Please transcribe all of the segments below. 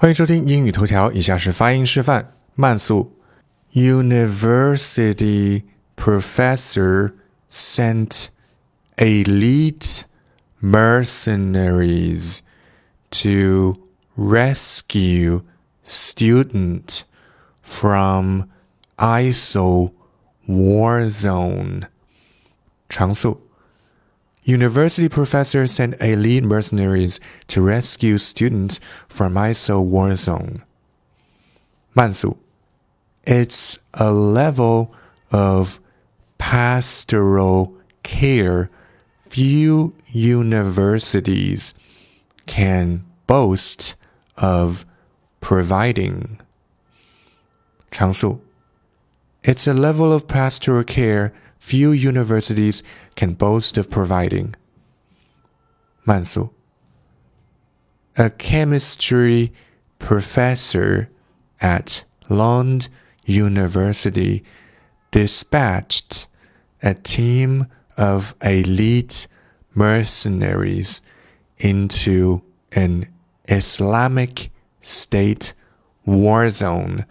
欢迎收听英语头条，以下是发音示范，慢速。University professor sent elite mercenaries to rescue student from ISIL war zone. 常速。 University professors sent elite mercenaries to rescue students from ISIL war zone. 慢速 It's a level of pastoral care few universities can boast of providing. 常速 It's a level of pastoral care few universities can boast of providing. 慢速 A chemistry professor at Lund University dispatched a team of elite mercenaries into an Islamic State war zone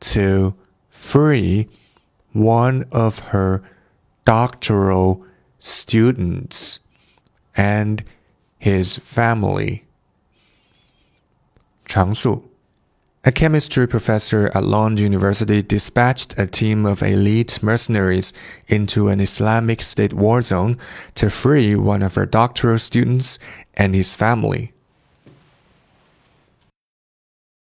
to free one of her doctoral students and his family. 常速 A chemistry professor at Lund University dispatched a team of elite mercenaries into an Islamic State war zone to free one of her doctoral students and his family.